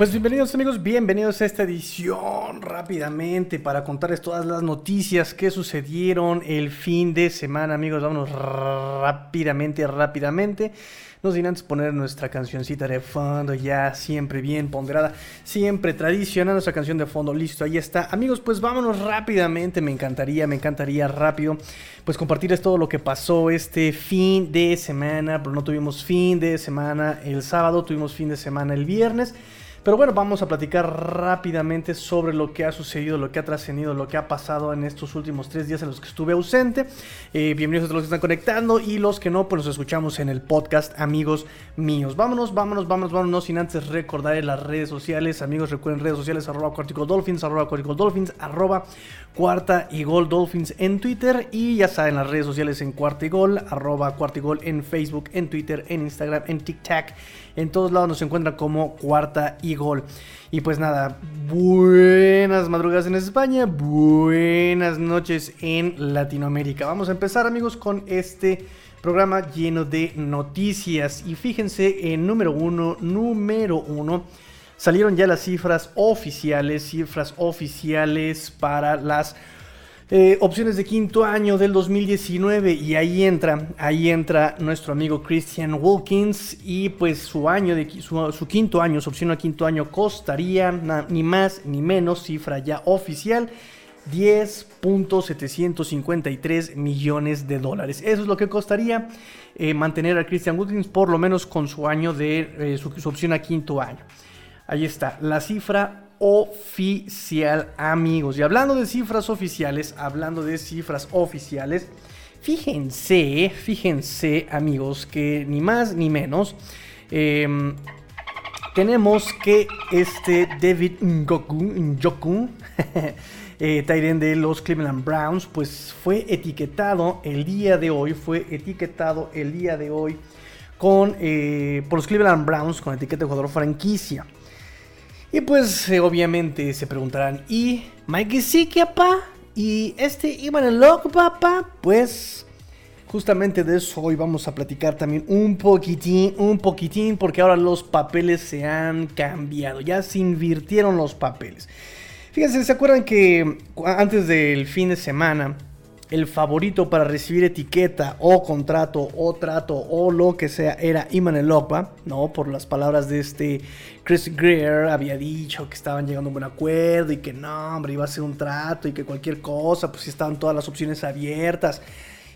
Pues bienvenidos amigos, bienvenidos a esta edición rápidamente para contarles todas las noticias que sucedieron el fin de semana amigos, vámonos rápidamente, rápidamente. No sin antes poner nuestra cancioncita de fondo ya siempre bien ponderada, siempre tradicional nuestra canción de fondo, listo, ahí está. Amigos, pues vámonos rápidamente, me encantaría, me encantaría rápido, pues compartirles todo lo que pasó este fin de semana, pero no tuvimos fin de semana el sábado, tuvimos fin de semana el viernes. Pero bueno, vamos a platicar rápidamente sobre lo que ha sucedido, lo que ha trascendido, lo que ha pasado en estos últimos tres días en los que estuve ausente. Eh, bienvenidos a todos los que están conectando y los que no, pues nos escuchamos en el podcast, amigos míos. Vámonos, vámonos, vámonos, vámonos, sin antes recordar en las redes sociales. Amigos, recuerden redes sociales, arroba cuartico dolphins, arroba cuartico dolphins, arroba cuarta y gol dolphins en Twitter. Y ya saben, las redes sociales en cuarta y gol, arroba cuarta y gol en Facebook, en Twitter, en Instagram, en TikTok. En todos lados nos encuentran como cuarta y gol. Y pues nada, buenas madrugadas en España, buenas noches en Latinoamérica. Vamos a empezar amigos con este programa lleno de noticias. Y fíjense en número uno, número uno. Salieron ya las cifras oficiales, cifras oficiales para las eh, opciones de quinto año del 2019 y ahí entra, ahí entra nuestro amigo Christian Wilkins y pues su año de su, quinto año, su opción a quinto año costaría ni más ni menos, cifra ya oficial, 10.753 millones de dólares. Eso es lo que costaría eh, mantener a Christian Wilkins por lo menos con su año de eh, su opción a quinto año. Ahí está, la cifra oficial, amigos. Y hablando de cifras oficiales, hablando de cifras oficiales, fíjense, fíjense, amigos, que ni más ni menos. Em, tenemos que este David Njoku, eh, de los Cleveland Browns, pues fue etiquetado el día de hoy, fue etiquetado el día de hoy con, eh, por los Cleveland Browns con etiqueta de jugador franquicia. Y pues eh, obviamente se preguntarán, ¿y Mike Gesicki, papá? ¿Y este Ivan Loco, papá? Pues justamente de eso hoy vamos a platicar también un poquitín, un poquitín, porque ahora los papeles se han cambiado, ya se invirtieron los papeles. Fíjense, ¿se acuerdan que antes del fin de semana el favorito para recibir etiqueta o contrato o trato o lo que sea era Iman Elokba, ¿no? Por las palabras de este Chris Greer había dicho que estaban llegando a un buen acuerdo y que no, hombre, iba a ser un trato y que cualquier cosa, pues estaban todas las opciones abiertas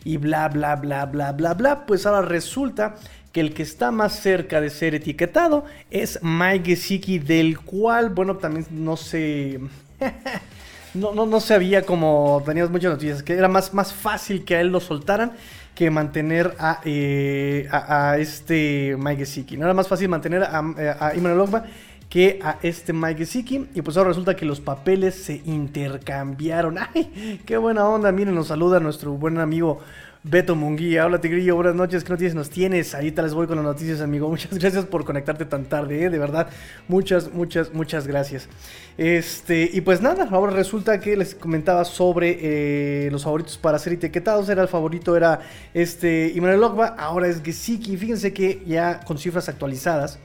y bla, bla, bla, bla, bla, bla. Pues ahora resulta que el que está más cerca de ser etiquetado es Mike Gesicki, del cual, bueno, también no sé... no, no, no sabía como teníamos muchas noticias, que era más, más fácil que a él lo soltaran que mantener a, eh, a, este Mike Gesicki. No era más fácil mantener a, a Iman que a este Mike Gesicki. Y pues ahora resulta que los papeles se intercambiaron. ¡Ay! ¡Qué buena onda! Miren, nos saluda nuestro buen amigo Beto Munguía. Hola Tigrillo, buenas noches. ¿Qué noticias nos tienes? Ahorita les voy con las noticias, amigo. Muchas gracias por conectarte tan tarde, ¿eh? de verdad. Muchas, muchas, muchas gracias. Este, y pues nada, ahora resulta que les comentaba sobre eh, los favoritos para ser etiquetados. Era el favorito, era este Immanuel ahora es Gesicki. Fíjense que ya con cifras actualizadas.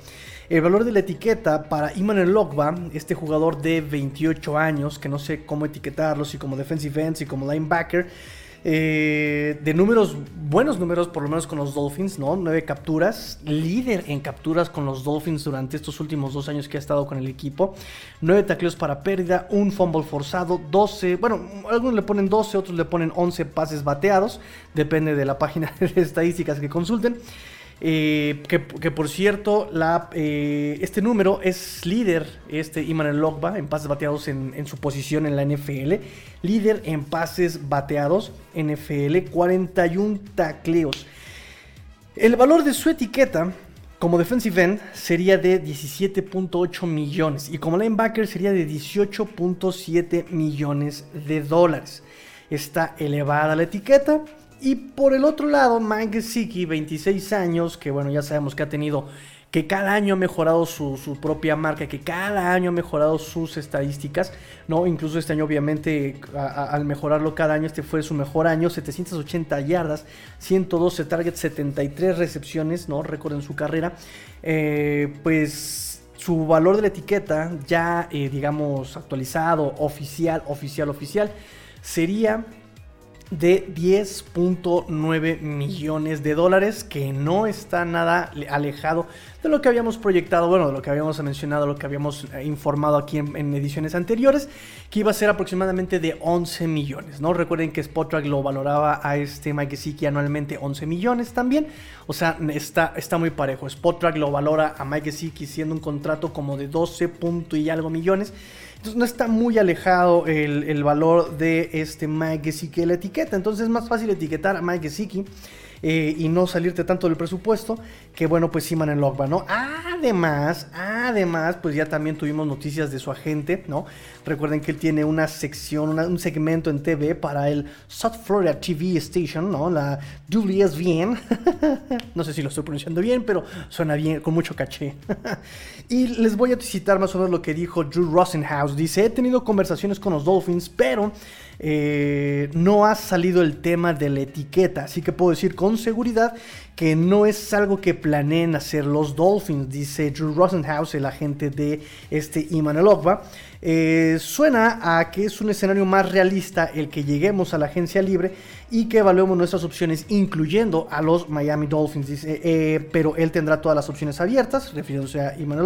El valor de la etiqueta para Iman Logba, este jugador de 28 años, que no sé cómo etiquetarlo, si como defensive end, si como linebacker, eh, de números, buenos números, por lo menos con los Dolphins, ¿no? Nueve capturas, líder en capturas con los Dolphins durante estos últimos dos años que ha estado con el equipo. Nueve tacleos para pérdida, un fumble forzado, 12, bueno, algunos le ponen 12, otros le ponen 11 pases bateados, depende de la página de estadísticas que consulten. Eh, que, por cierto, eh, este número es líder, este Iman Logba, en pases bateados en, su posición en la NFL. Líder en pases bateados, NFL, 41 tacleos. El valor de su etiqueta como defensive end sería de 17.8 millones y como linebacker sería de 18.7 millones de dólares. Está elevada la etiqueta y por el otro lado, Mike Gesicki, 26 años, que bueno, ya sabemos que ha tenido, que cada año ha mejorado su, propia marca, que cada año ha mejorado sus estadísticas, ¿no? Incluso este año, obviamente, al mejorarlo cada año, este fue su mejor año, 780 yardas, 112 targets, 73 recepciones, ¿no? Récord en su carrera. Eh, pues su valor de la etiqueta ya, eh, digamos, actualizado, oficial, oficial, oficial, sería de 10.9 millones de dólares, que no está nada alejado de lo que habíamos proyectado, bueno, de lo que habíamos mencionado, lo que habíamos eh, informado aquí en, ediciones anteriores, que iba a ser aproximadamente de 11 millones, ¿no? Recuerden que Spotrack lo valoraba a este Mike Gesicki anualmente 11 millones también, o sea, está, está muy parejo. Spotrack lo valora a Mike Gesicki siendo un contrato como de 12 y algo millones. Entonces no está muy alejado el, valor de este Mike Gesicki la etiqueta. Entonces es más fácil etiquetar a Mike Gesicki eh, y no salirte tanto del presupuesto que bueno pues Siman en Logba, ¿no? Además, además pues ya también tuvimos noticias de su agente, ¿no? Recuerden que él tiene una sección, un segmento en TV para el South Florida TV Station, ¿no? La WSVN. no sé si lo estoy pronunciando bien, pero suena bien, con mucho caché. y les voy a citar más o menos lo que dijo Drew Rosenhaus. Dice, he tenido conversaciones con los Dolphins, pero eh, no ha salido el tema de la etiqueta, así que puedo decir con seguridad que no es algo que planeen hacer los Dolphins, dice Drew Rosenhaus, el agente de este Iman eh, suena a que es un escenario más realista el que lleguemos a la agencia libre y que evaluemos nuestras opciones, incluyendo a los Miami Dolphins, dice, eh, pero él tendrá todas las opciones abiertas, refiriéndose a Iman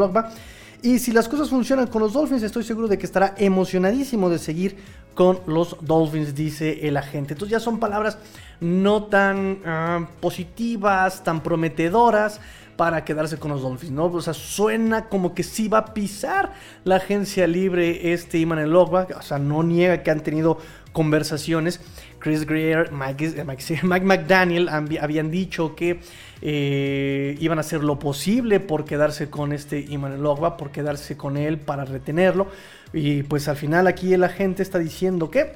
y si las cosas funcionan con los Dolphins, estoy seguro de que estará emocionadísimo de seguir con los Dolphins, dice el agente. Entonces ya son palabras no tan ah, positivas, tan prometedoras para quedarse con los Dolphins, ¿no? O sea, suena como que sí va a pisar la agencia libre este Iman Logba, o sea, no niega que han tenido conversaciones. Chris Greer, Mike, Mike McDaniel habían dicho que eh, iban a hacer lo posible por quedarse con este Iman Logba, por quedarse con él para retenerlo. Y pues al final aquí la gente está diciendo que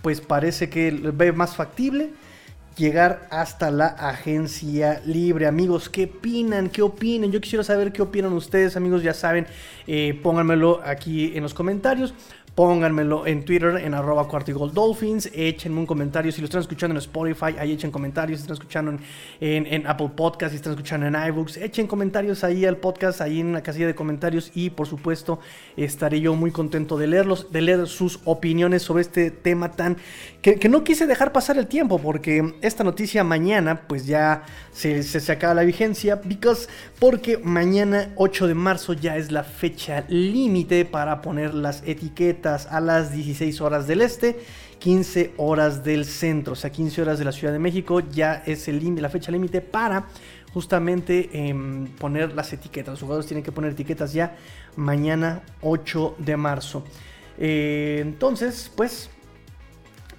pues parece que ve más factible llegar hasta la agencia libre. Amigos, ¿qué opinan? ¿Qué opinan? Yo quisiera saber qué opinan ustedes, amigos. Ya saben, eh, pónganmelo aquí en los comentarios. Pónganmelo en Twitter, en arroba Dolphins. Échenme un comentario. Si lo están escuchando en Spotify, ahí echen comentarios. Si están escuchando en, Apple Podcast, si están escuchando en iBooks, echen comentarios ahí al podcast, ahí en la casilla de comentarios. Y por supuesto, estaré yo muy contento de leerlos, de leer sus opiniones sobre este tema tan. que, que no quise dejar pasar el tiempo, porque esta noticia mañana, pues ya se, se, acaba la vigencia. Because, porque mañana, 8 de marzo, ya es la fecha límite para poner las etiquetas a las 16 horas del este, 15 horas del centro, o sea, 15 horas de la Ciudad de México ya es el la fecha límite para justamente em, poner las etiquetas. Los jugadores tienen que poner etiquetas ya mañana 8 de marzo. Eh, entonces, pues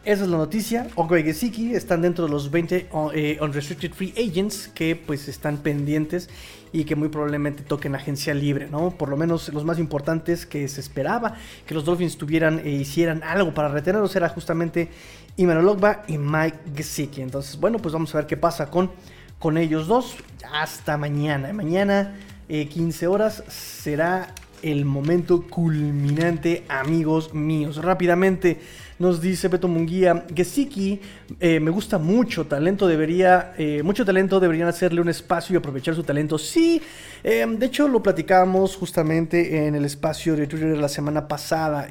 esa es la noticia. Ogo y Gesicki están dentro de los 20 eh, Unrestricted Free Agents que pues están pendientes y que muy probablemente toquen agencia libre, ¿no? Por lo menos los más importantes que se esperaba que los Dolphins tuvieran e hicieran algo para retenerlos era justamente Iman Logba y Mike Gesicki. Entonces, bueno, pues vamos a ver qué pasa con, con ellos dos. Hasta mañana. Mañana, 15 eh, horas, será el momento culminante, amigos míos. Rápidamente nos dice Beto Munguía, Gesicki eh, me gusta mucho, talento debería, eh, mucho talento deberían hacerle un espacio y aprovechar su talento. Sí, eh, de hecho lo platicábamos justamente en el espacio de Twitter la semana pasada.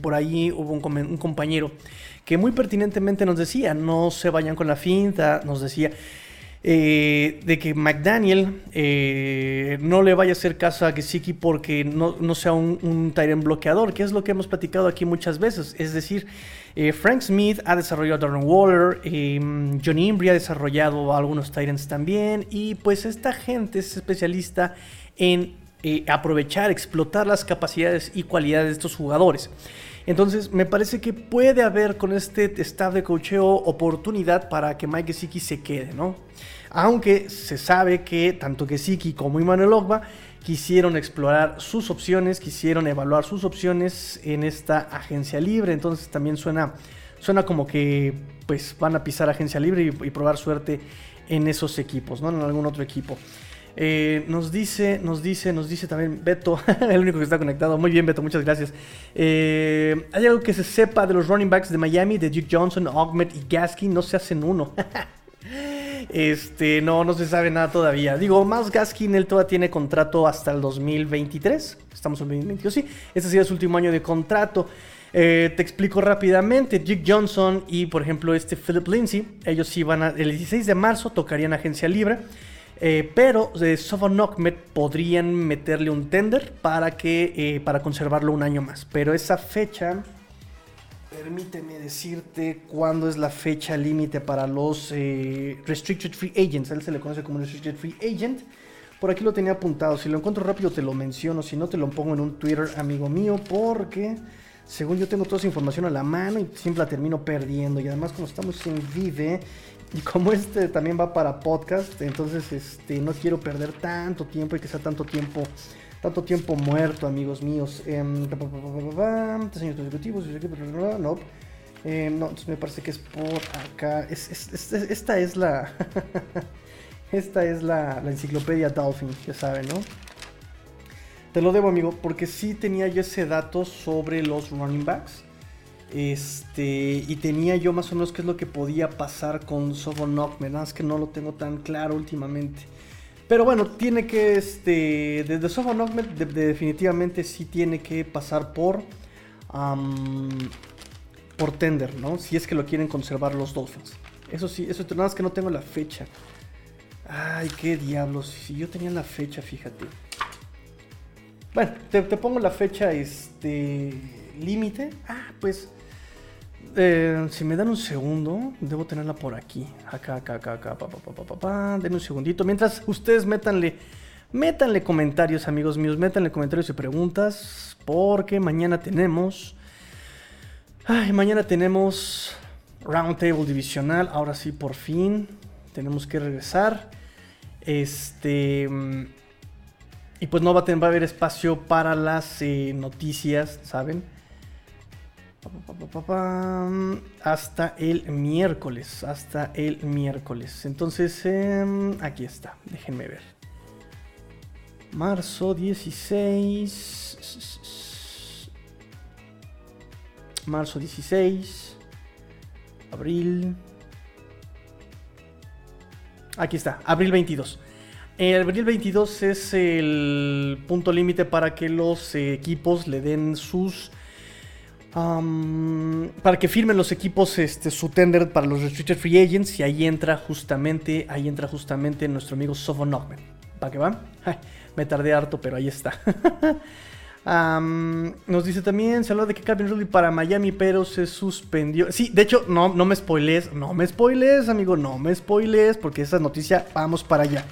por ahí hubo un compañero que muy pertinentemente nos decía, no se vayan con la finta, nos decía, eh, de que McDaniel eh, no le vaya a hacer caso a Gesicki porque no, sea un, un bloqueador, que es lo que hemos platicado aquí muchas veces. Es decir, eh, Frank Smith ha desarrollado a Darren Waller, John Imbri ha desarrollado algunos Tyrants también, y pues esta gente es especialista en aprovechar, explotar las capacidades y cualidades de estos jugadores. Entonces, me parece que puede haber con este staff de cocheo oportunidad para que Mike Gesicki se quede, ¿no? Aunque se sabe que tanto Gesicki como Immanuel Ogba quisieron explorar sus opciones, quisieron evaluar sus opciones en esta agencia libre, entonces también suena, suena como que pues van a pisar agencia libre y, y probar suerte en esos equipos, ¿no? En algún otro equipo. Eh, nos dice, nos dice, nos dice también Beto, el único que está conectado. Muy bien, Beto, muchas gracias. Eh, ¿Hay algo que se sepa de los running backs de Miami, de Duke Johnson, Ogmet y Gaskin? No se hacen uno. Este, no, no se sabe nada todavía. Digo, más Gaskin, él todavía tiene contrato hasta el 2023. Estamos en 2022, sí. Este sería su último año de contrato. Eh, te explico rápidamente. Jake Johnson y, por ejemplo, este Philip Lindsay, ellos sí van a. El 16 de marzo tocarían agencia libre. Eh, pero de Sovon podrían meterle un tender para que eh, para conservarlo un año más. Pero esa fecha, permíteme decirte cuándo es la fecha límite para los eh, Restricted Free Agents. A él se le conoce como Restricted Free Agent. Por aquí lo tenía apuntado. Si lo encuentro rápido te lo menciono. Si no te lo pongo en un Twitter, amigo mío, porque según yo tengo toda esa información a la mano y siempre la termino perdiendo. Y además como estamos en Vive y como este también va para podcast, entonces este, no quiero perder tanto tiempo y que sea tanto tiempo, tanto tiempo muerto, amigos míos. No. Entonces me parece que es por acá. esta es la. esta es la, la, enciclopedia Dolphin, ya saben, ¿no? Te lo debo, amigo, porque sí tenía yo ese dato sobre los running backs. Este, y tenía yo más o menos qué es lo que podía pasar con Sovon ¿verdad? Es que no lo tengo tan claro últimamente. Pero bueno, tiene que, este, desde Sovon definitivamente sí tiene que pasar por, por tender, ¿no? Si es que lo quieren conservar los Dolphins. Eso sí, eso nada más que no tengo la fecha. Ay, qué diablos. Si yo tenía la fecha, fíjate. Bueno, te, te pongo la fecha, este, límite. Ah, pues eh, si me dan un segundo, debo tenerla por aquí. Acá, acá, acá, acá. Pa, pa, pa, Denme un segundito. Mientras ustedes métanle, métanle comentarios, amigos míos. Métanle comentarios y preguntas. Porque mañana tenemos. Ay, mañana tenemos Roundtable Divisional. Ahora sí, por fin. Tenemos que regresar. Este. Y pues no va a, tener, va a haber espacio para las eh, noticias, ¿saben? Hasta el miércoles. Hasta el miércoles. Entonces, em, aquí está. Déjenme ver. Marzo 16. Marzo 16. Abril. Aquí está. Abril 22. El abril 22 es el punto límite para que los equipos le den sus para que firmen los equipos este, su tender para los Restricted Free Agents y ahí entra justamente, ahí entra justamente nuestro amigo Sofon. ¿Para qué va? me tardé harto, pero ahí está. nos dice también, se habló de que Calvin Ridley para Miami, pero se suspendió. Sí, de hecho, no, no me spoilees, no me spoilees, amigo, no me spoilees, porque esa noticia, vamos para allá.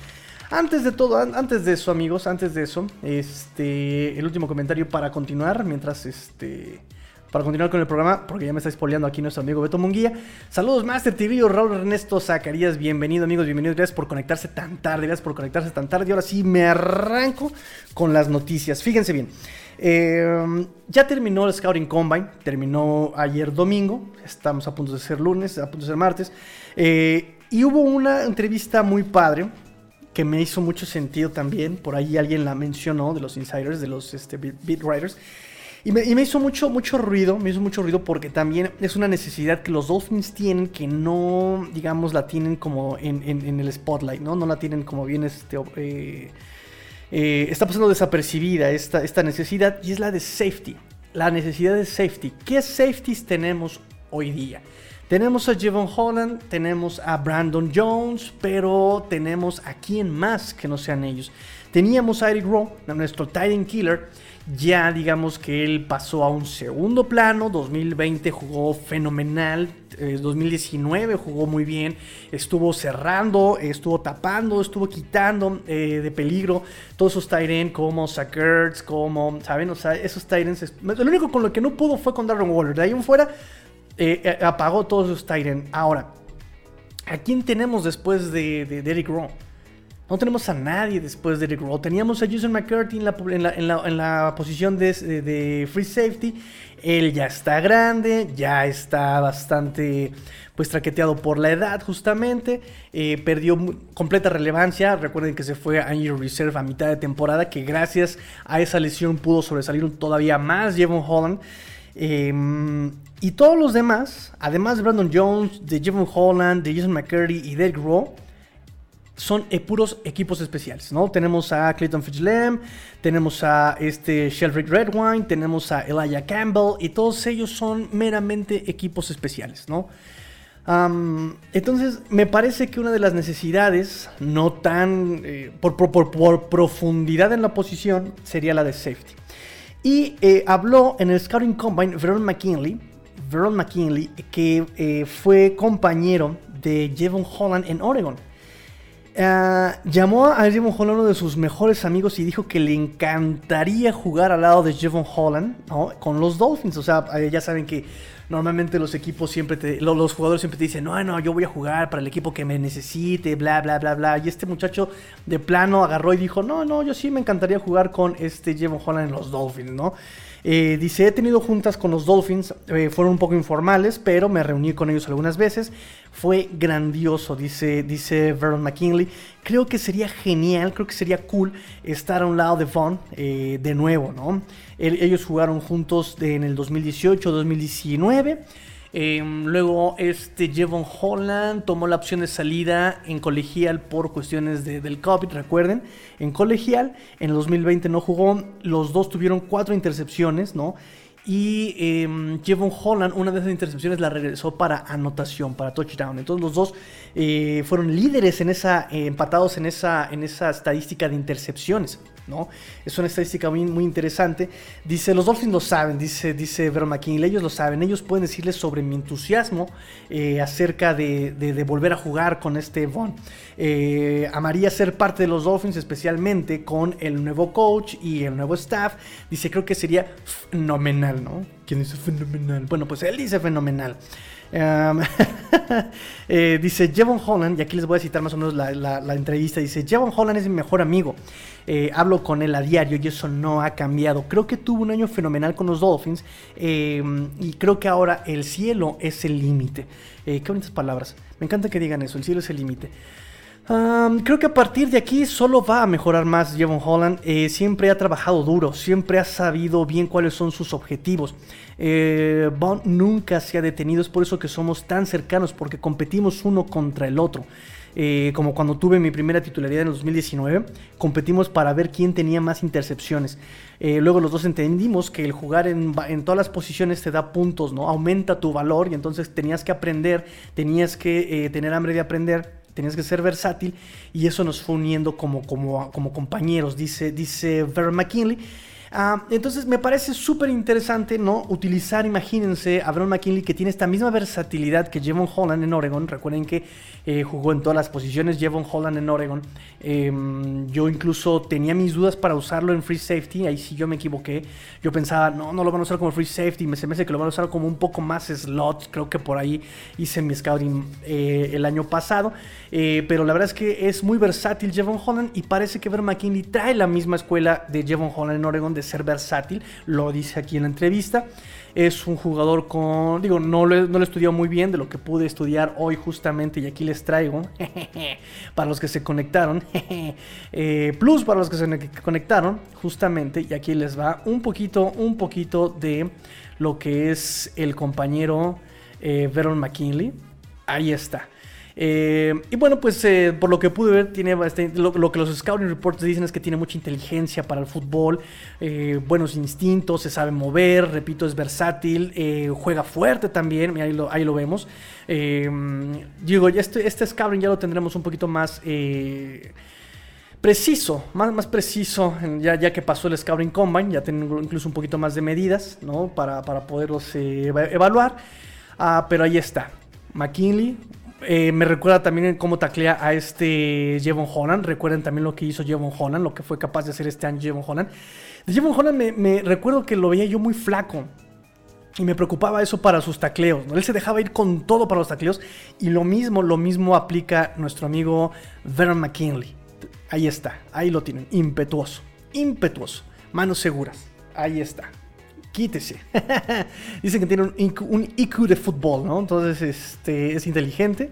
Antes de todo, antes de eso, amigos, antes de eso, este, el último comentario para continuar, mientras este para continuar con el programa, porque ya me está spoileando aquí nuestro amigo Beto Munguía. Saludos, Master TV, Raúl Ernesto Zacarías, bienvenido, amigos, bienvenidos. Gracias por conectarse tan tarde, gracias por conectarse tan tarde. Y ahora sí me arranco con las noticias. Fíjense bien. Eh, ya terminó el Scouting Combine, terminó ayer domingo, estamos a punto de ser lunes, a punto de ser martes, eh, y hubo una entrevista muy padre que me hizo mucho sentido también, por ahí alguien la mencionó, de los insiders, de los este, beat writers, y me, hizo mucho, mucho ruido, me hizo mucho ruido porque también es una necesidad que los Dolphins tienen que no, digamos, la tienen como en, el spotlight, ¿no? No la tienen como bien, este, eh, eh, está pasando desapercibida esta, esta necesidad y es la de safety, la necesidad de safety. ¿Qué safeties tenemos hoy día? Tenemos a Jevon Holland, tenemos a Brandon Jones, pero tenemos a quién más que no sean ellos. Teníamos a Eric Rowe, nuestro Titan Killer, ya digamos que él pasó a un segundo plano, 2020 jugó fenomenal, 2019 eh, jugó muy bien, estuvo cerrando, estuvo tapando, estuvo quitando eh, de peligro todos esos Tyrants como Sackers, como, ¿saben? O sea, esos Tyrants, lo único con lo que no pudo fue con Darren Waller, de ahí en fuera eh, apagó todos esos Tyrants. Ahora, ¿a quién tenemos después de, de, de Eric Rowe? No tenemos a nadie después de Rick Roll. Teníamos a Jason McCarthy en la, posición de, free safety. Él ya está grande, ya está bastante pues traqueteado por la edad justamente. Eh, perdió completa relevancia. Recuerden que se fue a Injury Reserve a mitad de temporada, que gracias a esa lesión pudo sobresalir todavía más Jevon Holland. Em, y todos los demás, además de Brandon Jones, de Jevon Holland, de Jason McCurdy y Derek Rowe son eh, puros equipos especiales, ¿no? Tenemos a Clayton Fitzgerald, tenemos a este Shelfrick Redwine, tenemos a Elijah Campbell y todos ellos son meramente equipos especiales, ¿no? entonces, me parece que una de las necesidades, no tan eh, por, profundidad en la posición, sería la de safety. Y eh, habló en el Scouting Combine Veron McKinley, Veron McKinley, que fue compañero de Jevon Holland en Oregon. Uh, llamó a Jevon Holland uno de sus mejores amigos y dijo que le encantaría jugar al lado de Jevon Holland con los Dolphins. O sea, eh, ya saben que normalmente los equipos siempre te, los jugadores siempre te dicen, no, no, yo voy a jugar para el equipo que me necesite, bla, bla, bla, bla. Y este muchacho de plano agarró y dijo, no, no, yo sí me encantaría jugar con este Jevon Holland en los Dolphins, ¿no? Eh, dice, he tenido juntas con los Dolphins, eh, fueron un poco informales, pero me reuní con ellos algunas veces. Fue grandioso, dice, dice Vernon McKinley. Creo que sería genial, creo que sería cool estar a un lado de Vaughn eh, de nuevo, ¿no? ellos jugaron juntos en el 2018-2019. Em, luego, este Jevon Holland tomó la opción de salida en colegial por cuestiones del COVID, recuerden. En colegial, en el 2020 no jugó. Los dos tuvieron cuatro intercepciones, ¿no? Y eh, Jevon Holland, una de esas intercepciones la regresó para anotación, para touchdown. Entonces los dos eh, fueron líderes en esa, eh, empatados en esa, en esa estadística de intercepciones. Es una estadística muy, muy interesante. Dice, los Dolphins lo saben, dice, dice Vernon McKinley, ellos lo saben, ellos pueden decirles sobre mi entusiasmo eh, acerca de, de, volver a jugar con este Von. Eh, amaría ser parte de los Dolphins, especialmente con el nuevo coach y el nuevo staff. Dice, creo que sería fenomenal, ¿no? ¿Quién dice fenomenal? Bueno, pues él dice fenomenal. Eh, dice Jevon Holland, y aquí les voy a citar más o menos la, entrevista. Dice: Jevon Holland es mi mejor amigo. Eh, hablo con él a diario y eso no ha cambiado. Creo que tuvo un año fenomenal con los Dolphins em, y creo que ahora el cielo es el límite. Eh, qué bonitas palabras. Me encanta que digan eso: el cielo es el límite creo que a partir de aquí solo va a mejorar más Jevon Holland. Eh, siempre ha trabajado duro, siempre ha sabido bien cuáles son sus objetivos. Eh, Bond nunca se ha detenido, es por eso que somos tan cercanos, porque competimos uno contra el otro. Eh, como cuando tuve mi primera titularidad en el 2019, competimos para ver quién tenía más intercepciones. luego los dos entendimos que el jugar en, en, todas las posiciones te da puntos, ¿no? Aumenta tu valor y entonces tenías que aprender, tenías que tener hambre de aprender tenías que ser versátil y eso nos fue uniendo como, como, como compañeros, dice, dice McKinley. Ah, entonces me parece súper interesante, ¿no? Utilizar, imagínense, a Vernon McKinley que tiene esta misma versatilidad que Jevon Holland en Oregon. Recuerden que eh, jugó en todas las posiciones Jevon Holland en Oregon. Em, yo incluso tenía mis dudas para usarlo en free safety. Ahí sí yo me equivoqué. Yo pensaba, no, no lo van a usar como free safety. Me se me hace que lo van a usar como un poco más slot. Creo que por ahí hice mi scouting eh, el año pasado. Eh, pero la verdad es que es muy versátil Jevon Holland y parece que Vernon McKinley trae la misma escuela de Jevon Holland en Oregon de ser versátil, lo dice aquí en la entrevista. Es un jugador con, digo, no lo, no lo estudió muy bien de lo que pude estudiar hoy justamente y aquí les traigo, para los que se conectaron, eh, plus para los que se conectaron justamente y aquí les va un poquito, un poquito de lo que es el compañero eh, Veron McKinley. Ahí está. Eh, y bueno, pues eh, por lo que pude ver, tiene lo, que los scouting reports dicen es que tiene mucha inteligencia para el fútbol, eh, buenos instintos, se sabe mover, repito, es versátil, juega fuerte también, ahí lo, vemos. digo, este, este scouting ya lo tendremos un poquito más preciso, más, más preciso, ya, ya que pasó el Scouting Combine, ya tengo incluso un poquito más de medidas, ¿no? Para, para poderlos evaluar. Ah, pero ahí está. McKinley, eh, me recuerda también cómo taclea a este Jevon Holland. Recuerden también lo que hizo Jevon Holland, lo que fue capaz de hacer este año Jevon Holland. De Jevon Holland me, recuerdo que lo veía yo muy flaco. Y me preocupaba eso para sus tacleos. Él se dejaba ir con todo para los tacleos. Y lo mismo, lo mismo aplica nuestro amigo Vernon McKinley. Ahí está, ahí lo tienen. Impetuoso, impetuoso. Manos seguras. Ahí está quítese. Dicen que tiene un IQ, de fútbol, ¿no? Entonces este, es inteligente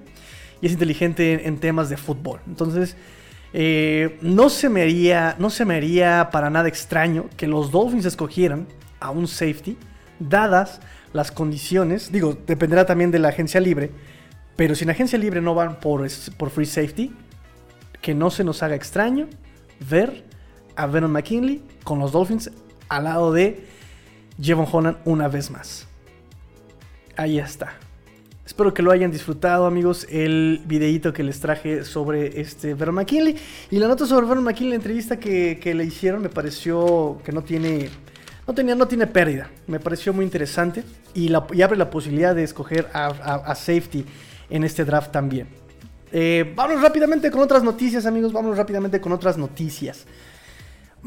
y es inteligente en, temas de fútbol. Entonces, eh, no, se me haría, no se me para nada extraño que los Dolphins escogieran a un safety, dadas las condiciones. Digo, dependerá también de la agencia libre, pero si en agencia libre no van por, por free safety, que no se nos haga extraño ver a Venom McKinley con los Dolphins al lado de Jevon Holland una vez más. Ahí está. Espero que lo hayan disfrutado, amigos, el videíto que les traje sobre este Vernon McKinley. Y la nota sobre Vernon McKinley, la entrevista que, le hicieron, me pareció que no tiene, no, tenía, no tiene pérdida. Me pareció muy interesante y, abre la posibilidad de escoger a, safety en este draft también. Eh, vamos rápidamente con otras noticias, amigos. Vamos rápidamente con otras noticias.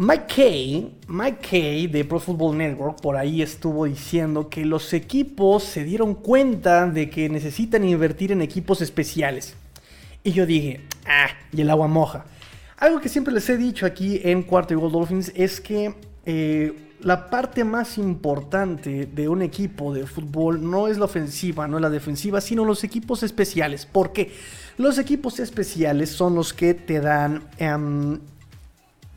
Mike Kay, Mike Kay de Pro Football Network por ahí estuvo diciendo que los equipos se dieron cuenta de que necesitan invertir en equipos especiales. Y yo dije, ah, y el agua moja. Algo que siempre les he dicho aquí en Cuarto y Gold Dolphins es que eh, la parte más importante de un equipo de fútbol no es la ofensiva, no es la defensiva, sino los equipos especiales. ¿Por qué? Los equipos especiales son los que te dan em,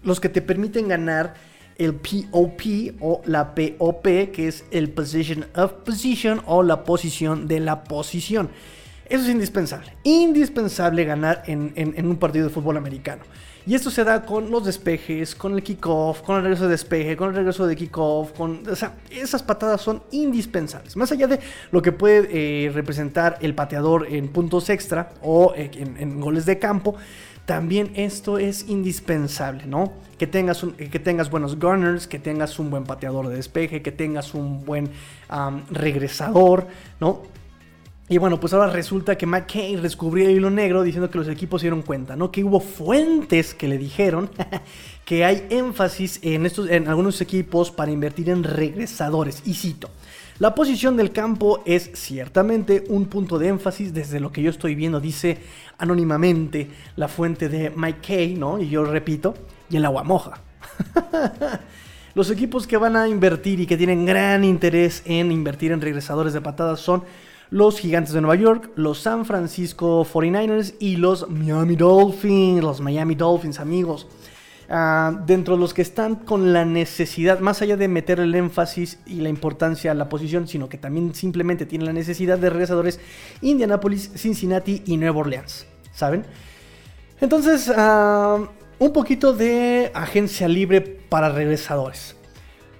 los que te permiten ganar el POP o la POP, que es el Position of Position o la posición de la posición. Eso es indispensable. Indispensable ganar en, un partido de fútbol americano. Y esto se da con los despejes, con el kickoff, con el regreso de despeje, con el regreso de kickoff, con, o sea, esas patadas son indispensables. Más allá de lo que puede eh, representar el pateador en puntos extra o eh, en goles de campo, también esto es indispensable, ¿no? Que tengas, que tengas buenos gunners, que tengas un buen pateador de despeje, que tengas un buen regresador, ¿no? Y bueno, pues ahora resulta que McKay descubrió el hilo negro diciendo que los equipos se dieron cuenta, ¿no? Que hubo fuentes que le dijeron que hay énfasis en, estos, en algunos equipos para invertir en regresadores. Y cito. La posición del campo es ciertamente un punto de énfasis desde lo que yo estoy viendo, dice anónimamente la fuente de Mike Kay, ¿no? Y yo repito, y el agua moja. Los equipos que van a invertir y que tienen gran interés en invertir en regresadores de patadas son los Gigantes de Nueva York, los San Francisco 49ers y los Miami Dolphins, los Miami Dolphins, amigos. Ah, dentro de los que están con la necesidad, más allá de meter el énfasis y la importancia a la posición, sino que también simplemente tienen la necesidad de regresadores Indianapolis, Cincinnati y Nueva Orleans, ¿saben? Entonces, ah, un poquito de agencia libre para regresadores.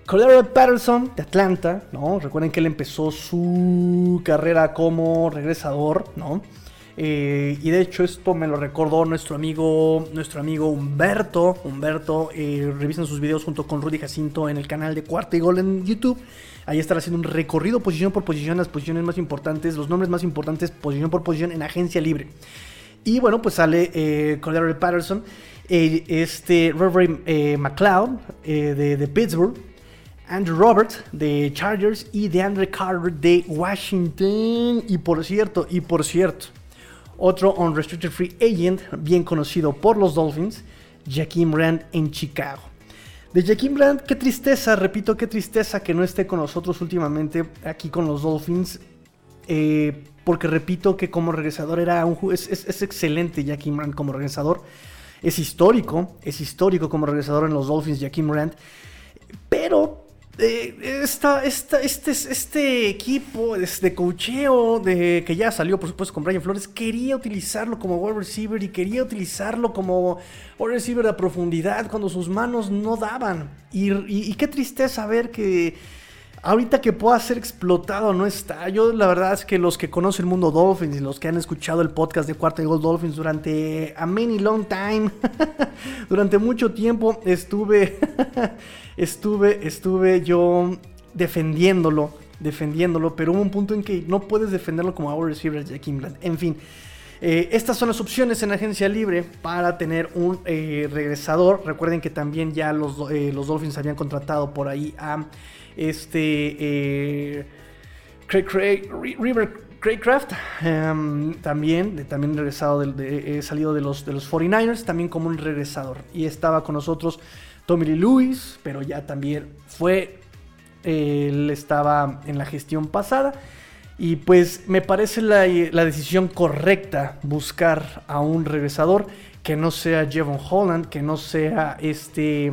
Cordero Patterson de Atlanta, ¿no? Recuerden que él empezó su carrera como regresador, ¿no? Eh, y de hecho esto me lo recordó nuestro amigo, nuestro amigo Humberto. Humberto, eh, sus videos junto con Rudy Jacinto en el canal de Cuarta y Gol en YouTube. Ahí estará haciendo un recorrido posición por posición, las posiciones más importantes, los nombres más importantes, posición por posición en agencia libre. Y bueno, pues sale eh, Cordero Patterson, eh, este Reverend McLeod de, de Pittsburgh. Andrew Roberts de Chargers y de Andre Carter de Washington. Y por cierto, y por cierto, otro unrestricted free agent, bien conocido por los Dolphins, Jaquim Rand en Chicago. De Jaquim Rand, qué tristeza, repito, qué tristeza que no esté con nosotros últimamente aquí con los Dolphins. Eh, porque repito que como regresador era un es, es, excelente Jaquim Rand como regresador. Es histórico, es histórico como regresador en los Dolphins, Jaquim Rand. Pero eh, esta, este, este equipo de cocheo de, que ya salió, por supuesto, con Brian Flores, quería utilizarlo como wide receiver y quería utilizarlo como wide receiver de profundidad cuando sus manos no daban. Y, qué tristeza ver que ahorita que pueda ser explotado no está. Yo la verdad es que los que conocen el mundo Dolphins y los que han escuchado el podcast de Cuarta y Gol Dolphins durante a many long time, durante mucho tiempo estuve estuve, estuve yo defendiéndolo, defendiéndolo, pero hubo un punto en que no puedes defenderlo como our receiver Jackie Bland. En fin, eh, estas son las opciones en agencia libre para tener un eh, regresador. Recuerden que también ya los, eh, los Dolphins habían contratado por ahí a este Craig, River Craycraft, em, también, también regresado, de, salido de los, de los 49ers, también como un regresador. Y estaba con nosotros Tommy Lee Lewis, pero ya también fue, él estaba en la gestión pasada. Y pues me parece la, decisión correcta buscar a un regresador que no sea Jevon Holland, que no sea este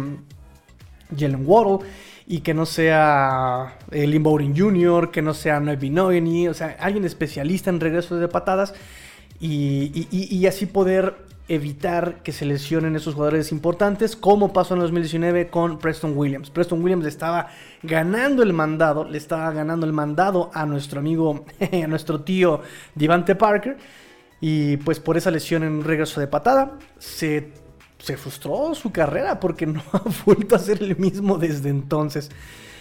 Jalen Waddle y que no sea el eh, Bowden Jr., que no sea Noe Noeni, o sea, alguien especialista en regresos de patadas y, y así poder evitar que se lesionen esos jugadores importantes, como pasó en 2019 con Preston Williams. Preston Williams estaba ganando el mandado, le estaba ganando el mandado a nuestro amigo, a nuestro tío Devante Parker, y pues por esa lesión en un regreso de patada, se, se frustró su carrera porque no ha vuelto a ser el mismo desde entonces.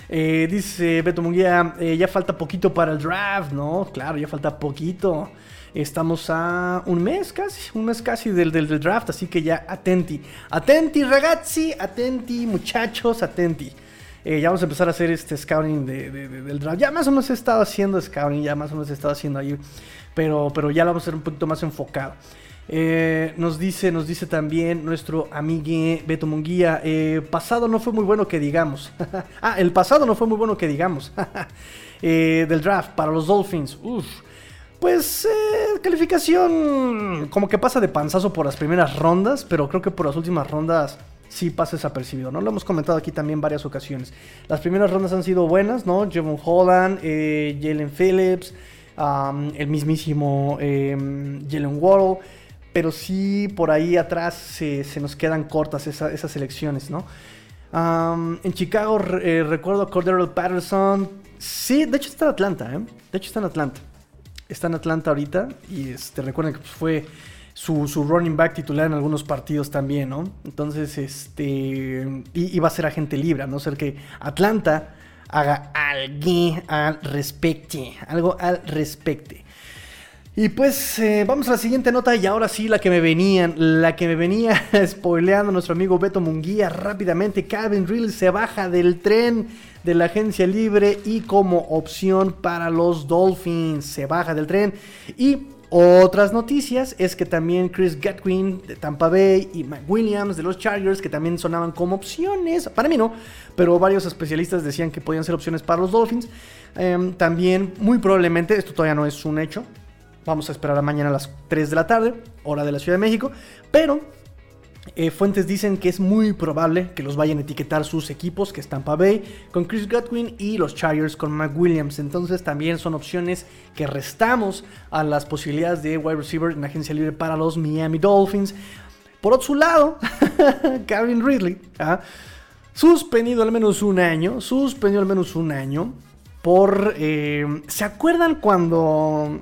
Eh, dice Beto Munguía, eh, ya falta poquito para el draft, ¿no? Claro, ya falta poquito. Estamos a un mes casi, un mes casi del, del, draft, así que ya atenti. Atenti ragazzi, atenti muchachos, atenti. Eh, ya vamos a empezar a hacer este scouting del draft. Ya más o menos he estado haciendo scouting, ya más o menos he estado haciendo ahí, pero, pero ya lo vamos a hacer un poquito más enfocado. Eh, nos dice, nos dice también nuestro amigo Beto Munguía, eh, pasado no fue muy bueno que digamos. ah, el pasado no fue muy bueno que digamos. del draft para los Dolphins. Pues eh, calificación como que pasa de panzazo por las primeras rondas, pero creo que por las últimas rondas sí pasa desapercibido, ¿no? Lo hemos comentado aquí también varias ocasiones. Las primeras rondas han sido buenas, ¿no? Jevon Holland, eh, Jalen Phillips, el mismísimo em, Jalen Waddle, pero sí por ahí atrás se, nos quedan cortas esas elecciones, ¿no? en Chicago eh, recuerdo a Cordero Patterson, sí, de hecho está en Atlanta, ¿eh? De hecho está en Atlanta está en Atlanta ahorita y este, recuerden que pues, fue su, running back titular en algunos partidos también, ¿no? Entonces, este, iba a ser agente libre, a no ser que Atlanta haga algo al respecto, algo al respecto. Y pues eh, vamos a la siguiente nota y ahora sí la que me venían, la que me venía spoileando nuestro amigo Beto Munguía rápidamente, Calvin Real se baja del tren de la agencia libre y como opción para los Dolphins se baja del tren y otras noticias es que también Chris Gatwin de Tampa Bay y Mike Williams de los Chargers, que también sonaban como opciones, para mí no, pero varios especialistas decían que podían ser opciones para los Dolphins. Em, también, muy probablemente, esto todavía no es un hecho, Vamos a esperar a mañana a las 3 de la tarde, hora de la Ciudad de México. Pero eh, fuentes dicen que es muy probable que los vayan a etiquetar sus equipos, que es Tampa Bay con Chris Godwin y los Chargers con Mac Williams. Entonces también son opciones que restamos a las posibilidades de wide receiver en agencia libre para los Miami Dolphins. Por otro lado, Calvin Ridley, ¿ah? suspendido al menos un año, suspendido al menos un año por... Eh, ¿Se acuerdan cuando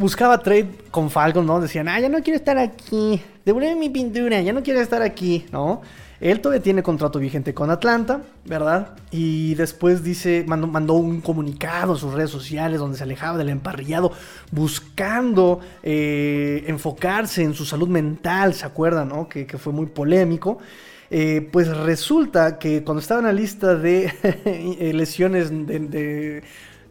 buscaba trade con Falcon, ¿no? Decían, ah, ya no quiero estar aquí, devuelve mi pintura, ya no quiero estar aquí, ¿no? Él todavía tiene contrato vigente con Atlanta, ¿verdad? Y después dice, mandó, un comunicado a sus redes sociales donde se alejaba del emparrillado, buscando eh, enfocarse en su salud mental, ¿se acuerdan, no? Que, fue muy polémico. Eh, pues resulta que cuando estaba en la lista de eh, lesiones de,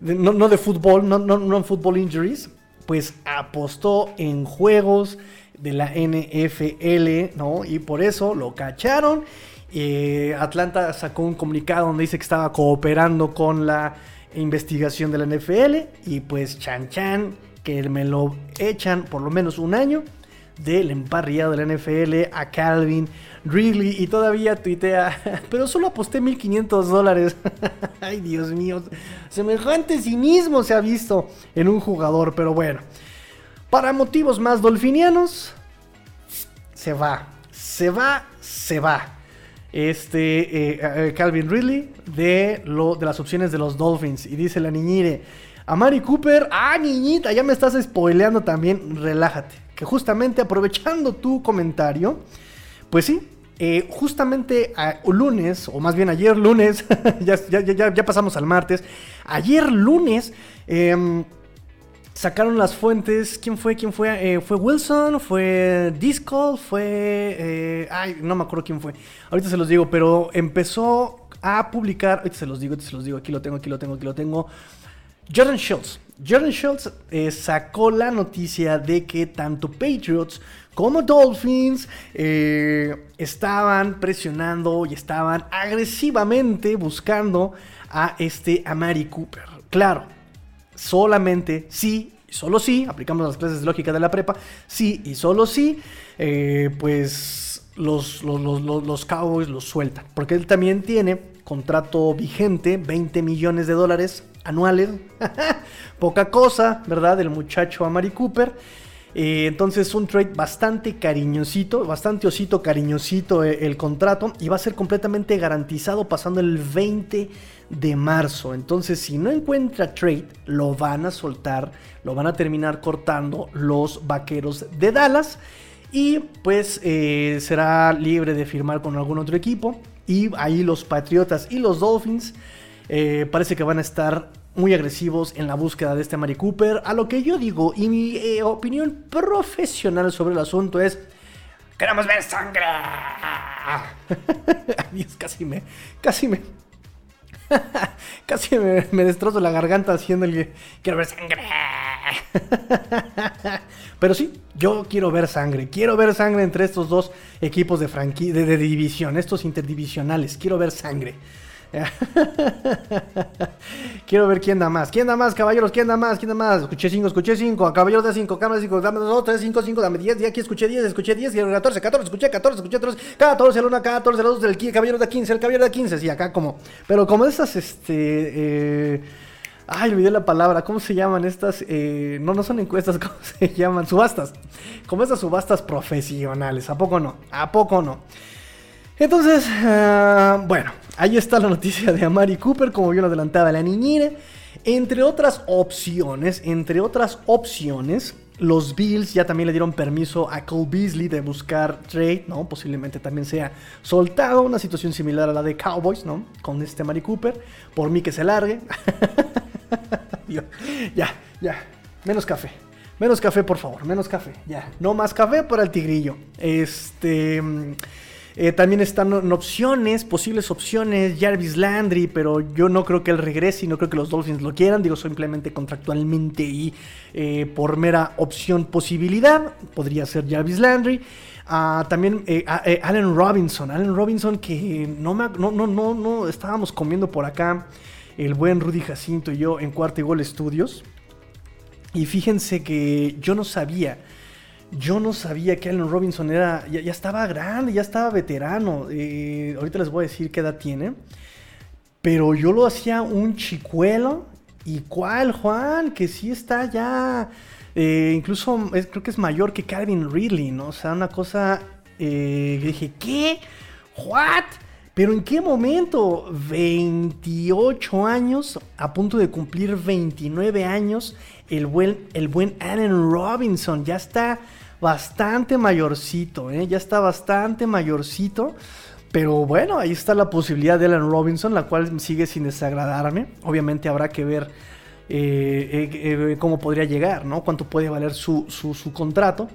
no, de fútbol, no, no, no fútbol injuries, pues apostó en juegos de la NFL, ¿no? Y por eso lo cacharon. Eh, Atlanta sacó un comunicado donde dice que estaba cooperando con la investigación de la NFL y pues chan chan que me lo echan por lo menos un año del emparrillado de la NFL a Calvin Ridley y todavía tuitea, pero solo aposté 1500 dólares. Ay, Dios mío, semejante cinismo se ha visto en un jugador, pero bueno, para motivos más dolfinianos, se va, se va, se va. Este eh, eh, Calvin Ridley de, lo, de las opciones de los Dolphins. Y dice la niñire, a Mari Cooper, ah, niñita, ya me estás spoileando también, relájate. Que justamente aprovechando tu comentario, pues sí, eh, justamente a, lunes, o más bien ayer lunes, ya, ya, pasamos al martes, ayer lunes em, sacaron las fuentes, ¿quién fue? ¿Quién fue? Eh, ¿Fue Wilson? ¿Fue Disco? ¿Fue... Eh, ay, no me acuerdo quién fue. Ahorita se los digo, pero empezó a publicar, ahorita se los digo, ahorita se los digo, aquí lo tengo, aquí lo tengo, aquí lo tengo. Jordan Schultz. Jordan Schultz sacó la noticia de que tanto Patriots como Dolphins eh, estaban presionando y estaban agresivamente buscando a este Amari Cooper. Claro, solamente sí y solo sí, aplicamos las clases de lógica de la prepa, sí y solo sí, eh, pues los, los, los, Cowboys los sueltan. Porque él también tiene contrato vigente, 20 millones de dólares anuales. Poca cosa, ¿verdad? El muchacho Amari Cooper. Eh, entonces un trade bastante cariñosito, bastante osito cariñosito el, el contrato y va a ser completamente garantizado pasando el 20 de marzo. Entonces si no encuentra trade, lo van a soltar, lo van a terminar cortando los vaqueros de Dallas y pues eh, será libre de firmar con algún otro equipo. Y ahí los Patriotas y los Dolphins eh, parece que van a estar muy agresivos en la búsqueda de este Mari Cooper. A lo que yo digo y mi eh, opinión profesional sobre el asunto es... Queremos ver sangre. Dios, casi me... Casi me... casi me, destrozo la garganta haciendo el... Quiero ver sangre. Pero sí, yo quiero ver sangre. Quiero ver sangre entre estos dos equipos de, franquicia, de, de división, estos interdivisionales. Quiero ver sangre. Quiero ver quién da más. ¿Quién da más, caballeros? ¿Quién da más? ¿Quién da más? Escuché 5, escuché 5. Caballeros de 5, cámara 5, dame 2, 3, 5, 5, dame 10. Y aquí escuché 10, escuché 10, 14, 14, escuché 14, escuché 14, 14, el 1, 14, el 2, el caballero de 15, el caballero de 15. Sí, acá como. Pero como esas, este. Eh, Ay, olvidé la palabra. ¿Cómo se llaman estas? Eh, no, no son encuestas, ¿cómo se llaman? Subastas. Como estas subastas profesionales. ¿A poco no? ¿A poco no? Entonces, uh, bueno, ahí está la noticia de Amari Cooper, como bien adelantaba la niñera. Entre otras opciones, entre otras opciones, los Bills ya también le dieron permiso a Cole Beasley de buscar trade, ¿no? Posiblemente también sea soltado, una situación similar a la de Cowboys, ¿no? Con este Amari Cooper. Por mí que se largue. ya, ya, menos café. Menos café, por favor, menos café. Ya, no más café para el tigrillo. Este... Eh, también están opciones, posibles opciones, Jarvis Landry, pero yo no creo que él regrese y no creo que los Dolphins lo quieran. Digo, simplemente contractualmente y eh, por mera opción posibilidad. Podría ser Jarvis Landry. Uh, también eh, eh, Allen Robinson. Allen Robinson que no, me, no, no, no, no estábamos comiendo por acá. El buen Rudy Jacinto y yo en Cuarto y Gol Studios. Y fíjense que yo no sabía yo no sabía que Allen Robinson era. Ya, estaba grande, ya estaba veterano. Eh, ahorita les voy a decir qué edad tiene. Pero yo lo hacía un chicuelo. ¿Y cuál, Juan? Que sí está ya. Eh, incluso creo que es mayor que Calvin Ridley, ¿no? O sea, una cosa. Eh, dije, ¿qué? ¿What? Pero ¿en qué momento? 28 años, a punto de cumplir 29 años, el buen, el buen Allen Robinson ya está bastante mayorcito, ¿eh? ya está bastante mayorcito. Pero bueno, ahí está la posibilidad de Allen Robinson, la cual sigue sin desagradarme. Obviamente habrá que ver eh, eh, cómo podría llegar, ¿no? Cuánto puede valer su, su contrato.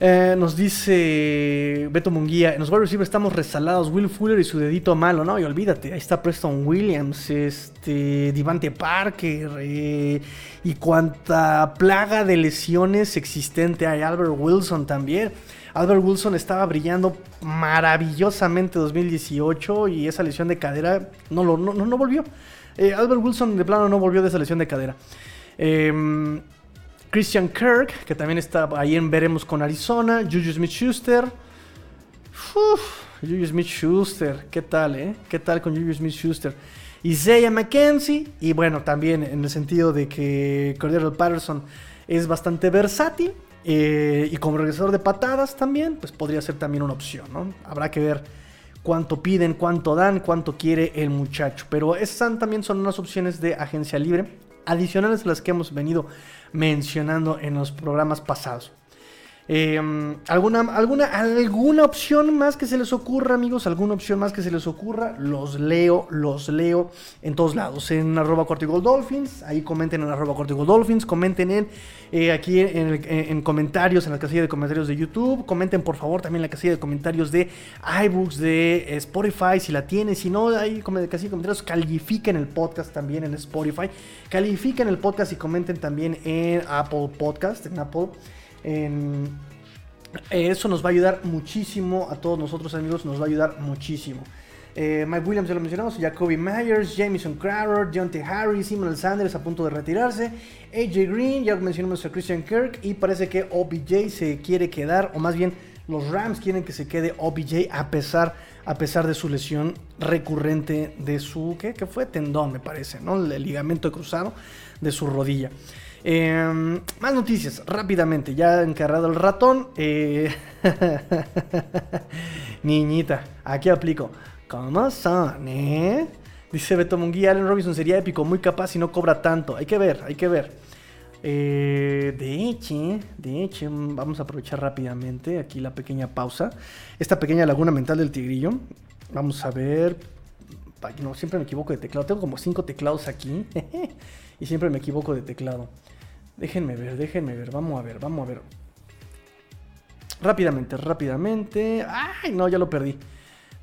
Eh, nos dice Beto Munguía, en los wide receivers estamos resalados, Will Fuller y su dedito malo, no, y olvídate, ahí está Preston Williams, este, Divante Parker, eh, y cuánta plaga de lesiones existente hay, Albert Wilson también. Albert Wilson estaba brillando maravillosamente 2018 y esa lesión de cadera no, no, no volvió. Eh, Albert Wilson de plano no volvió de esa lesión de cadera. Eh, Christian Kirk, que también está ahí en veremos con Arizona. Juju Smith Schuster. Juju Smith Schuster, ¿qué tal, eh? ¿Qué tal con Juju Smith Schuster? Isaiah McKenzie. Y bueno, también en el sentido de que Cordero Patterson es bastante versátil. Eh, y como regresador de patadas también, pues podría ser también una opción, ¿no? Habrá que ver cuánto piden, cuánto dan, cuánto quiere el muchacho. Pero esas también son unas opciones de agencia libre adicionales a las que hemos venido mencionando en los programas pasados. Em, ¿alguna, alguna, ¿Alguna opción más que se les ocurra, amigos? ¿Alguna opción más que se les ocurra? Los leo, los leo en todos lados. En arroba Cortical Dolphins, ahí comenten en arroba Cortical Dolphins, comenten en, eh, aquí en, comentarios, en la casilla de comentarios de YouTube. Comenten por favor también en la casilla de comentarios de iBooks, de Spotify, si la tienen. Si no, ahí casilla de comentarios, califiquen el podcast también en Spotify. Califiquen el podcast y comenten también en Apple Podcast, en Apple. Eh, eso nos va a ayudar muchísimo a todos nosotros amigos, nos va a ayudar muchísimo. Eh, Mike Williams ya lo mencionamos, Jacoby Myers, Jameson Crowder, Deontay Harris, Simon Sanders a punto de retirarse, AJ Green, ya mencionamos a Christian Kirk y parece que OBJ se quiere quedar, o más bien los Rams quieren que se quede OBJ a pesar, a pesar de su lesión recurrente de su, ¿qué, ¿Qué fue? Tendón me parece, ¿no? El ligamento cruzado de su rodilla. Em, más noticias, rápidamente, ya encarrado el ratón. Eh, niñita, aquí aplico. ¿Cómo son, eh? Dice Beto Munguía, Allen Robinson sería épico, muy capaz y no cobra tanto. Hay que ver, hay que ver. Eh, de hecho, de hecho, vamos a aprovechar rápidamente aquí la pequeña pausa. Esta pequeña laguna mental del tigrillo. Vamos a ver. No, siempre me equivoco de teclado. Tengo como cinco teclados aquí. y siempre me equivoco de teclado. Déjenme ver, déjenme ver. Vamos a ver, vamos a ver. Rápidamente, rápidamente. ¡Ay! No, ya lo perdí.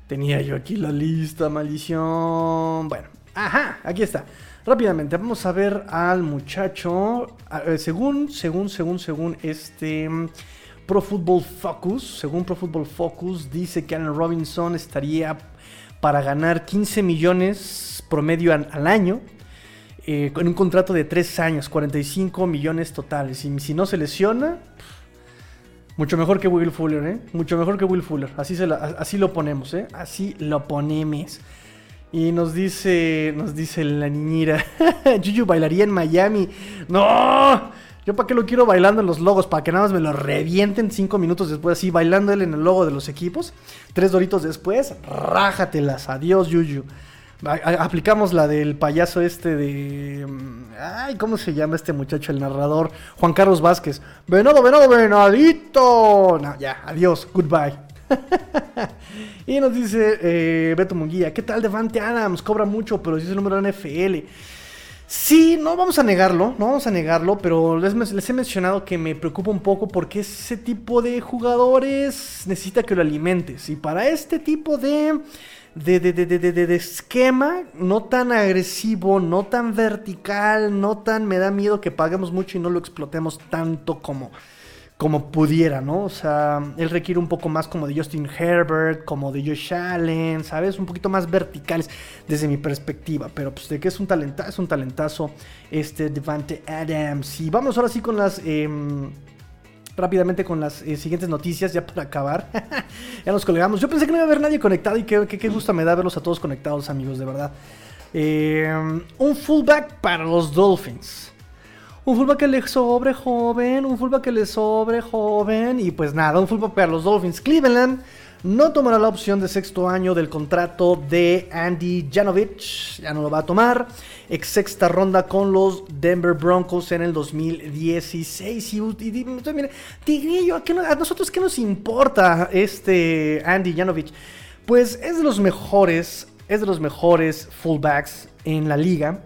Tenía yo aquí la lista, maldición. Bueno, ajá, aquí está. Rápidamente, vamos a ver al muchacho. según, según, según, según este mm, Pro Football Focus, según Pro Football Focus, dice que Allen Robinson estaría para ganar 15 millones promedio al año eh, con un contrato de 3 años, 45 millones totales. Y si no se lesiona, mucho mejor que Will Fuller, ¿eh? Mucho mejor que Will Fuller. Así, se así lo ponemos, ¿eh? Así lo ponemos. Y nos dice, nos dice la niñera, Juju bailaría en Miami. No, yo para qué lo quiero bailando en los logos, para que nada más me lo revienten cinco minutos después, así bailando él en el logo de los equipos. Tres doritos después, rájatelas. Adiós, Juju. Aplicamos la del payaso este de. Mm, ay, ¿cómo se llama este muchacho, el narrador? Juan Carlos Vázquez. Venado, venado, venadito. No, ya, adiós, goodbye. y nos dice eh, Beto Munguía: ¿Qué tal Devante Adams? Cobra mucho, pero dice el número de NFL. Sí, no vamos a negarlo, no vamos a negarlo, pero les, les, he mencionado que me preocupa un poco porque ese tipo de jugadores necesita que lo alimentes. Y para este tipo de de, de, de, de, esquema, no tan agresivo, no tan vertical, no tan me da miedo que paguemos mucho y no lo explotemos tanto como, como pudiera, ¿no? O sea, él requiere un poco más como de Justin Herbert, como de Josh Allen, ¿sabes? Un poquito más verticales desde mi perspectiva, pero pues de que es un talentazo, es un talentazo este Devante Adams. Y vamos ahora sí con las... Em, rápidamente con las eh, siguientes noticias, ya para acabar. ya nos colgamos. Yo pensé que no iba a haber nadie conectado y qué, qué, gusto me da verlos a todos conectados, amigos, de verdad. Eh, un fullback para los Dolphins. Un fullback que le sobre joven, un fullback que le sobre joven. Y pues nada, un fullback para los Dolphins. Cleveland no tomará la opción de sexto año del contrato de Andy Janovich. Ya no lo va a tomar. Ex sexta ronda con los Denver Broncos en el 2016. Y, mire, Tigrillo, ¿a, nosotros qué nos importa este Andy Janovich? Pues es de los mejores, es de los mejores fullbacks en la liga.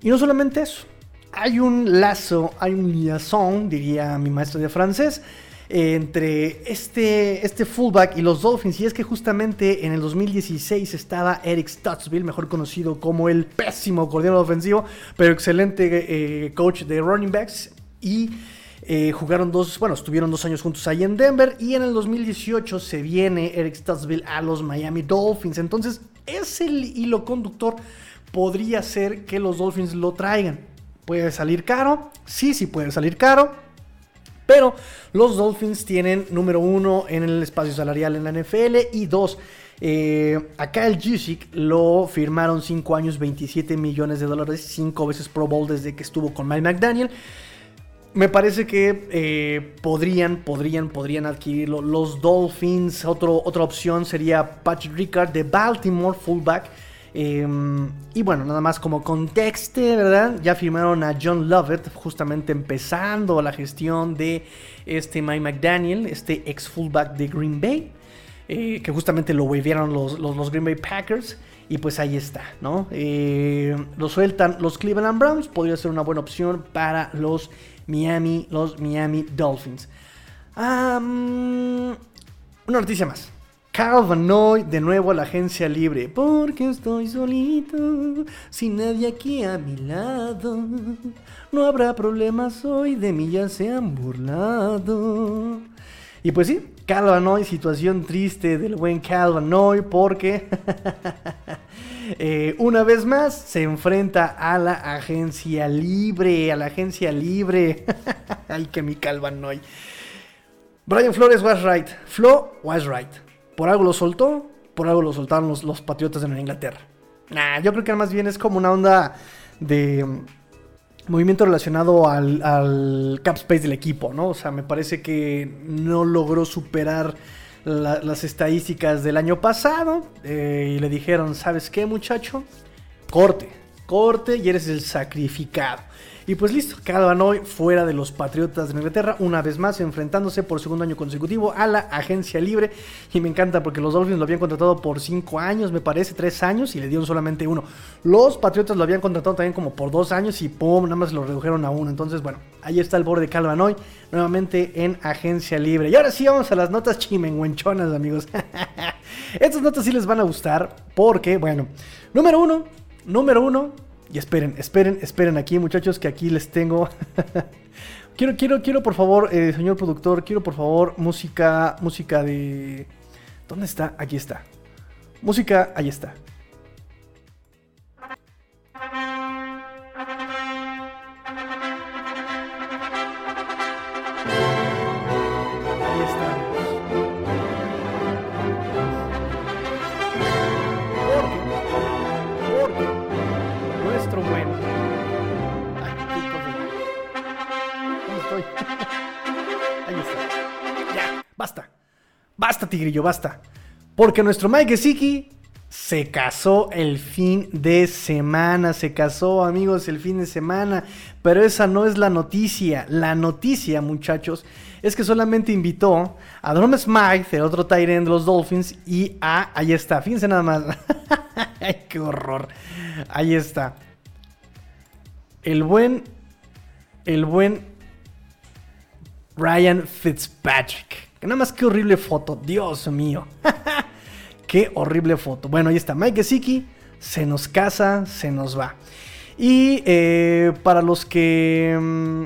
Y no solamente eso. Hay un lazo, hay un liaison, diría mi maestro de francés, entre este, este fullback y los Dolphins. Y es que justamente en el 2016 estaba Eric Stutzville, mejor conocido como el pésimo coordinador ofensivo, pero excelente eh, coach de running backs. Y eh, jugaron dos, bueno, estuvieron dos años juntos ahí en Denver. Y en el 2018 se viene Eric Stutzville a los Miami Dolphins. Entonces, ese hilo conductor podría ser que los Dolphins lo traigan. ¿Puede salir caro? Sí, sí puede salir caro. Pero los Dolphins tienen número uno en el espacio salarial en la NFL y dos. Eh, acá el Jusic lo firmaron 5 años, 27 millones de dólares, 5 veces Pro Bowl desde que estuvo con Mike McDaniel. Me parece que eh, podrían, podrían, podrían adquirirlo. Los Dolphins, otra opción sería Patrick Ricard de Baltimore, fullback. Em, y bueno, nada más como contexto, ¿verdad? Ya firmaron a John Lovett, justamente empezando la gestión de este Mike McDaniel, este ex fullback de Green Bay, eh, que justamente lo waivieron los, los, Green Bay Packers. Y pues ahí está, ¿no? Eh, lo sueltan los Cleveland Browns, podría ser una buena opción para los Miami, los Miami Dolphins. una noticia más. Carl Vanoy de nuevo a la agencia libre. Porque estoy solito, sin nadie aquí a mi lado. No habrá problemas hoy, de mí ya se han burlado. Y pues sí, Carl situación triste del buen Carl Vanoy, porque eh, una vez más se enfrenta a la agencia libre, a la agencia libre. Ay, que mi Carl Vanoy. Brian Flores was right. Flo was right. Por algo lo soltó, por algo lo soltaron los, los Patriotas de Inglaterra. Nah, yo creo que más bien es como una onda de. movimiento relacionado al, al, cap space del equipo, ¿no? O sea, me parece que no logró superar las estadísticas del año pasado eh, y le dijeron, ¿sabes qué muchacho? Corte, corte y eres el sacrificado. Y pues listo, hoy fuera de los Patriotas de Inglaterra, una vez más enfrentándose por segundo año consecutivo a la agencia libre. Y me encanta porque los Dolphins lo habían contratado por cinco años, me parece, tres años, y le dieron solamente uno. Los Patriotas lo habían contratado también como por dos años y pum, nada más lo redujeron a uno. Entonces, bueno, ahí está el borde de hoy nuevamente en agencia libre. Y ahora sí vamos a las notas chimenguenchonas, amigos. Estas notas sí les van a gustar porque, bueno, número uno, número uno, y esperen, esperen, esperen aquí, muchachos, que aquí les tengo. quiero, quiero, quiero, por favor, eh, señor productor, quiero, por favor, música, música de. ¿Dónde está? Aquí está. Música, ahí está. Basta, Tigrillo, basta. Porque nuestro Mike Gesicki se casó el fin de semana. Se casó, amigos, el fin de semana. Pero esa no es la noticia. La noticia, muchachos, es que solamente invitó a Drum Smythe, el otro Tyrant de los Dolphins, y a. Ahí está, fíjense nada más. Qué horror. Ahí está. El buen. El buen. Ryan Fitzpatrick. Nada más qué horrible foto, Dios mío. qué horrible foto. Bueno, ahí está Mike Gesicki, se nos casa, se nos va. Y eh, para los que... Mm,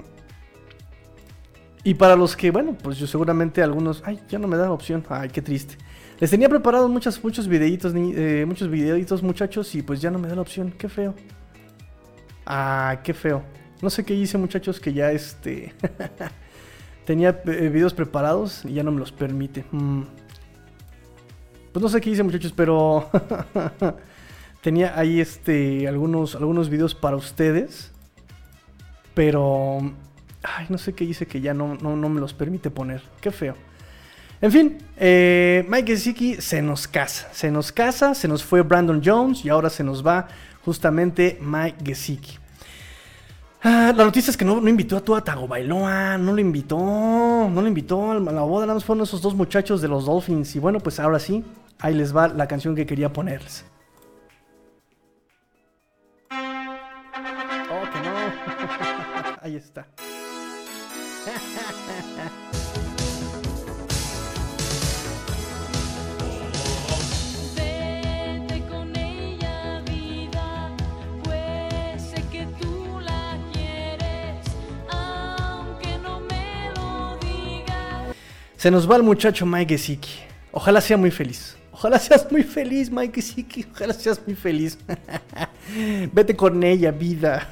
y para los que, bueno, pues yo seguramente algunos... Ay, ya no me da opción. Ay, qué triste. Les tenía preparados muchos, muchos videitos, eh, muchos videitos, muchachos, y pues ya no me da la opción. Qué feo. Ah, qué feo. No sé qué hice, muchachos, que ya este... Tenía eh, videos preparados y ya no me los permite. Mm. Pues no sé qué hice muchachos, pero tenía ahí este algunos, algunos videos para ustedes. Pero... Ay, no sé qué hice que ya no, no, me los permite poner. Qué feo. En fin, eh, Mike Gesicki se nos casa. Se nos casa, se nos fue Brandon Jones y ahora se nos va justamente Mike Gesicki. Ah, la noticia es que no, invitó a Tua Tagovailoa, no lo invitó, no lo invitó a la boda, nada más fueron esos dos muchachos de los Dolphins. Y bueno, pues ahora sí, ahí les va la canción que quería ponerles. Oh, que no. ahí está. Se nos va el muchacho Mike Gesicki. Ojalá sea muy feliz. Ojalá seas muy feliz, Mike Gesicki. Ojalá seas muy feliz. Vete con ella, vida.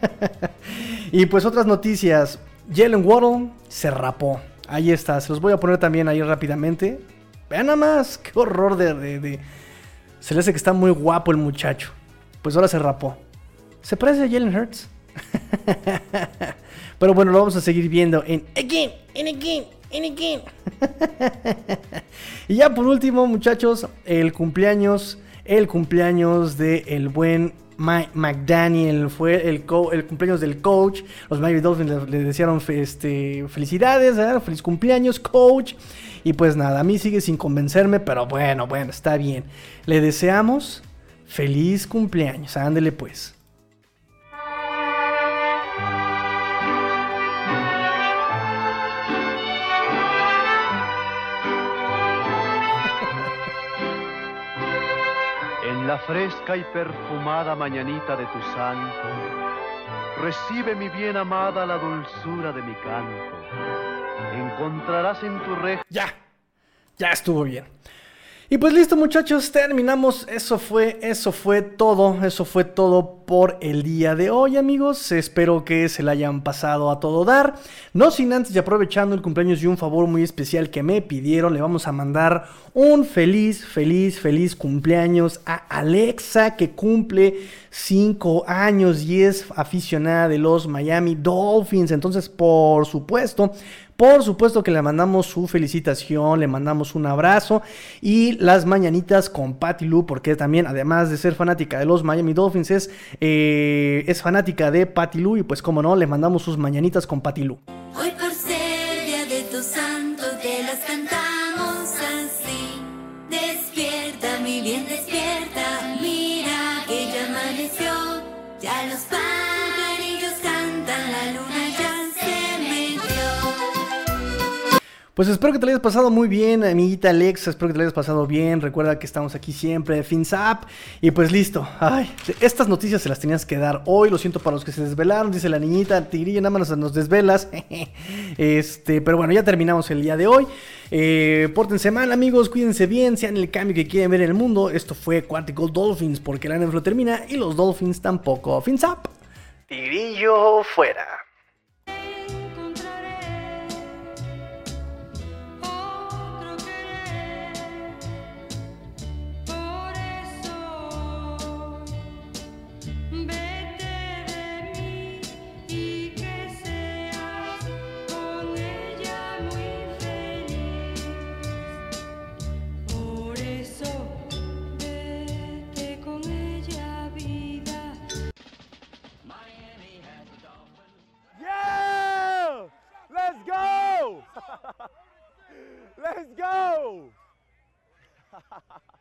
y pues otras noticias. Jalen Waddle se rapó. Ahí está. Se los voy a poner también ahí rápidamente. Vean nada más. Qué horror de, de... Se le hace que está muy guapo el muchacho. Pues ahora se rapó. ¿Se parece a Jalen Hurts? Pero bueno, lo vamos a seguir viendo en Again, en Again, y ya por último, muchachos, el cumpleaños, el cumpleaños de el buen Mike McDaniel fue el, el cumpleaños del coach. Los Miami Dolphins le, desearon este, felicidades, feliz cumpleaños, coach. Y pues nada, a mí sigue sin convencerme, pero bueno, bueno, está bien. Le deseamos feliz cumpleaños. Ándele pues. Fresca y perfumada mañanita de tu santo, recibe mi bien amada la dulzura de mi canto. Encontrarás en tu reja. Ya, ya estuvo bien. Y pues listo muchachos, terminamos. Eso fue, eso fue todo, eso fue todo por el día de hoy amigos. Espero que se la hayan pasado a todo dar. No sin antes y aprovechando el cumpleaños y un favor muy especial que me pidieron, le vamos a mandar un feliz, feliz, feliz cumpleaños a Alexa que cumple 5 años y es aficionada de los Miami Dolphins. Entonces, por supuesto, por supuesto que le mandamos su felicitación, le mandamos un abrazo y las mañanitas con Patty Lou, porque también, además de ser fanática de los Miami Dolphins, es, eh, fanática de Patty Lou y pues como no, le mandamos sus mañanitas con Patty Lou. Pues espero que te lo hayas pasado muy bien, amiguita Alexa. Espero que te lo hayas pasado bien. Recuerda que estamos aquí siempre, FinSap. Y pues listo. Ay, estas noticias se las tenías que dar hoy. Lo siento para los que se desvelaron. Dice la niñita, Tigrillo, nada más nos desvelas. este, pero bueno, ya terminamos el día de hoy. Eh, pórtense mal, amigos. Cuídense bien. Sean el cambio que quieren ver en el mundo. Esto fue Quantico Dolphins porque la NFL termina y los Dolphins tampoco. FinSap. Tigrillo fuera. Let's go!